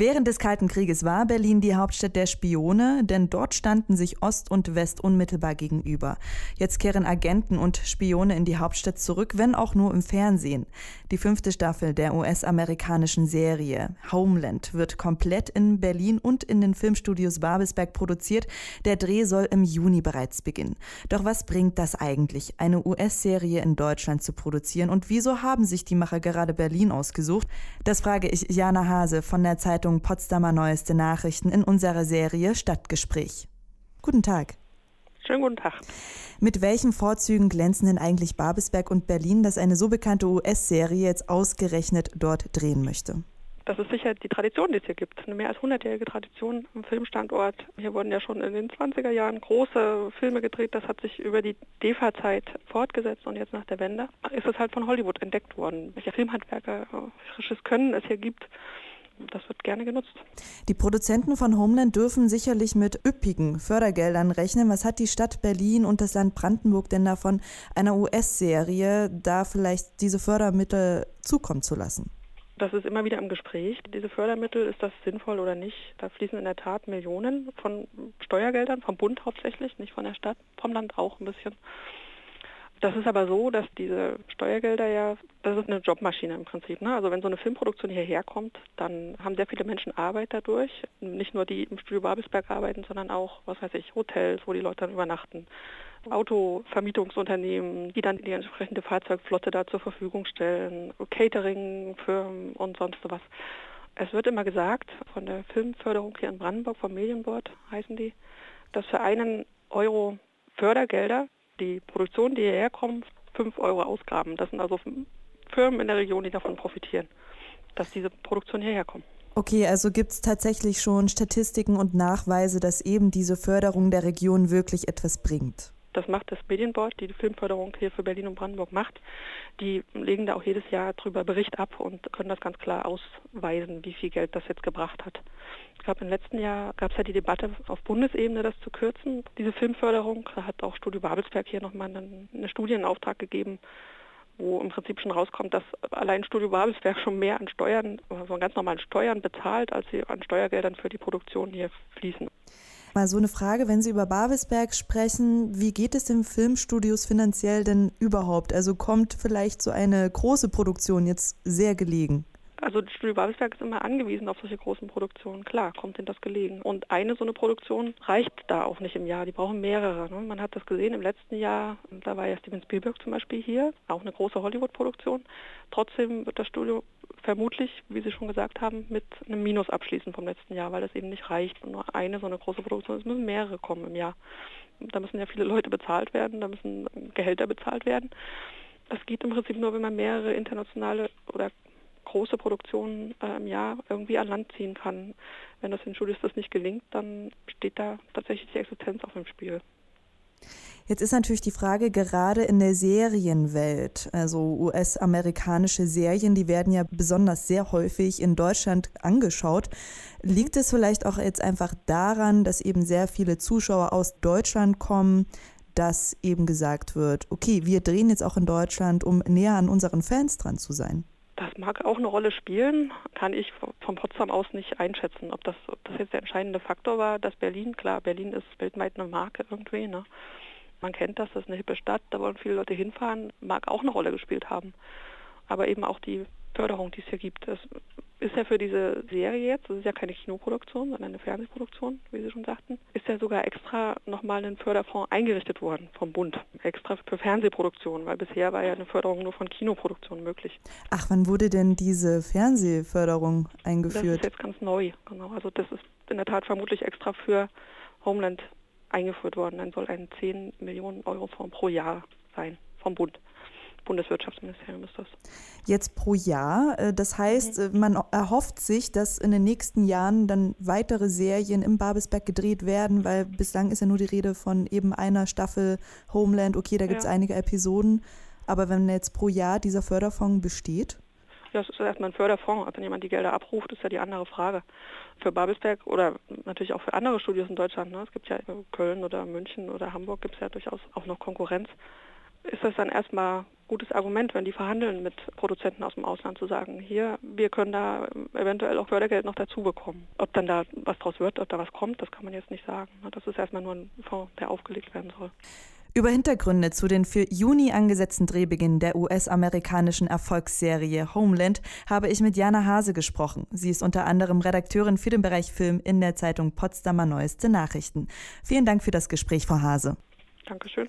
Während des Kalten Krieges war Berlin die Hauptstadt der Spione, denn dort standen sich Ost und West unmittelbar gegenüber. Jetzt kehren Agenten und Spione in die Hauptstadt zurück, wenn auch nur im Fernsehen. Die fünfte Staffel der US-amerikanischen Serie Homeland wird komplett in Berlin und in den Filmstudios Babelsberg produziert. Der Dreh soll im Juni bereits beginnen. Doch was bringt das eigentlich, eine US-Serie in Deutschland zu produzieren und wieso haben sich die Macher gerade Berlin ausgesucht? Das frage ich Jana Hase von der Zeitung Zeitung Potsdamer Neueste Nachrichten in unserer Serie Stadtgespräch. Guten Tag. Schönen guten Tag. Mit welchen Vorzügen glänzen denn eigentlich Babelsberg und Berlin, dass eine so bekannte US-Serie jetzt ausgerechnet dort drehen möchte? Das ist sicher die Tradition, die es hier gibt. Eine mehr als 100-jährige Tradition am Filmstandort. Hier wurden ja schon in den 20er Jahren große Filme gedreht. Das hat sich über die DEFA-Zeit fortgesetzt und jetzt nach der Wende ist es halt von Hollywood entdeckt worden. Welche Filmhandwerkerisches Können es hier gibt das wird gerne genutzt. Die Produzenten von Homeland dürfen sicherlich mit üppigen Fördergeldern rechnen. Was hat die Stadt Berlin und das Land Brandenburg denn davon, einer US-Serie da vielleicht diese Fördermittel zukommen zu lassen? Das ist immer wieder im Gespräch. Diese Fördermittel, ist das sinnvoll oder nicht? Da fließen in der Tat Millionen von Steuergeldern, vom Bund hauptsächlich, nicht von der Stadt, vom Land auch ein bisschen. Das ist aber so, dass diese Steuergelder ja, das ist eine Jobmaschine im Prinzip. Ne? Also wenn so eine Filmproduktion hierher kommt, dann haben sehr viele Menschen Arbeit dadurch. Nicht nur die im Studio Babelsberg arbeiten, sondern auch, was weiß ich, Hotels, wo die Leute dann übernachten. Autovermietungsunternehmen, die dann die entsprechende Fahrzeugflotte da zur Verfügung stellen, Cateringfirmen und sonst was. Es wird immer gesagt, von der Filmförderung hier in Brandenburg, vom Medienboard heißen die, dass für einen Euro Fördergelder die Produktion, die hierher kommt, 5 Euro ausgraben. Das sind also Firmen in der Region, die davon profitieren, dass diese Produktion hierher kommt. Okay, also gibt es tatsächlich schon Statistiken und Nachweise, dass eben diese Förderung der Region wirklich etwas bringt? Das macht das Medienboard, die Filmförderung hier für Berlin und Brandenburg macht. Die legen da auch jedes Jahr drüber Bericht ab und können das ganz klar ausweisen, wie viel Geld das jetzt gebracht hat. Ich glaube, im letzten Jahr gab es ja die Debatte auf Bundesebene, das zu kürzen, diese Filmförderung. Da hat auch Studio Babelsberg hier nochmal einen, eine Studie in Auftrag gegeben, wo im Prinzip schon rauskommt, dass allein Studio Babelsberg schon mehr an Steuern, also an ganz normalen Steuern bezahlt, als sie an Steuergeldern für die Produktion hier fließen. Mal so eine Frage, wenn Sie über Babelsberg sprechen, wie geht es den Filmstudios finanziell denn überhaupt? Also kommt vielleicht so eine große Produktion jetzt sehr gelegen? Also das Studio Babelsberg ist immer angewiesen auf solche großen Produktionen. Klar, kommt ihnen das gelegen. Und eine so eine Produktion reicht da auch nicht im Jahr. Die brauchen mehrere. Ne? Man hat das gesehen im letzten Jahr. Da war ja Steven Spielberg zum Beispiel hier, auch eine große Hollywood-Produktion. Trotzdem wird das Studio vermutlich, wie Sie schon gesagt haben, mit einem Minus abschließen vom letzten Jahr, weil das eben nicht reicht. Und nur eine so eine große Produktion, es müssen mehrere kommen im Jahr. Da müssen ja viele Leute bezahlt werden, da müssen Gehälter bezahlt werden. Das geht im Prinzip nur, wenn man mehrere internationale oder große Produktionen äh, im Jahr irgendwie an Land ziehen kann. Wenn das den Studios das nicht gelingt, dann steht da tatsächlich die Existenz auf dem Spiel. Jetzt ist natürlich die Frage, gerade in der Serienwelt, also US-amerikanische Serien, die werden ja besonders sehr häufig in Deutschland angeschaut. Liegt es vielleicht auch jetzt einfach daran, dass eben sehr viele Zuschauer aus Deutschland kommen, dass eben gesagt wird, okay, wir drehen jetzt auch in Deutschland, um näher an unseren Fans dran zu sein? Das mag auch eine Rolle spielen, kann ich von Potsdam aus nicht einschätzen, ob das, ob das jetzt der entscheidende Faktor war, dass Berlin, klar, Berlin ist weltweit eine Marke irgendwie, ne? Man kennt das, das ist eine hippe Stadt, da wollen viele Leute hinfahren, mag auch eine Rolle gespielt haben. Aber eben auch die Förderung, die es hier gibt. Das ist ja für diese Serie jetzt, das ist ja keine Kinoproduktion, sondern eine Fernsehproduktion, wie Sie schon sagten, ist ja sogar extra nochmal ein Förderfonds eingerichtet worden vom Bund, extra für Fernsehproduktion, weil bisher war ja eine Förderung nur von Kinoproduktion möglich. Ach, wann wurde denn diese Fernsehförderung eingeführt? Das ist jetzt ganz neu, genau. Also das ist in der Tat vermutlich extra für Homeland eingeführt worden. Dann soll ein 10 Millionen Euro Fonds pro Jahr sein vom Bund. Bundeswirtschaftsministerium ist das. Jetzt pro Jahr. Äh, das heißt, mhm. Äh, man erhofft sich, dass in den nächsten Jahren dann weitere Serien im Babelsberg gedreht werden, weil bislang ist ja nur die Rede von eben einer Staffel Homeland. Okay, da gibt es ja. einige Episoden. Aber wenn jetzt pro Jahr dieser Förderfonds besteht? Ja, es ist erstmal ein Förderfonds. Wenn jemand die Gelder abruft, ist ja die andere Frage. Für Babelsberg oder natürlich auch für andere Studios in Deutschland, ne? es gibt ja Köln oder München oder Hamburg gibt es ja durchaus auch noch Konkurrenz, ist das dann erstmal gutes Argument, wenn die verhandeln mit Produzenten aus dem Ausland, zu sagen, hier, wir können da eventuell auch Fördergeld noch dazu bekommen. Ob dann da was draus wird, ob da was kommt, das kann man jetzt nicht sagen. Das ist erstmal nur ein Fonds, der aufgelegt werden soll. Über Hintergründe zu den für Juni angesetzten Drehbeginn der US-amerikanischen Erfolgsserie Homeland habe ich mit Jana Hase gesprochen. Sie ist unter anderem Redakteurin für den Bereich Film in der Zeitung Potsdamer Neueste Nachrichten. Vielen Dank für das Gespräch, Frau Hase. Dankeschön.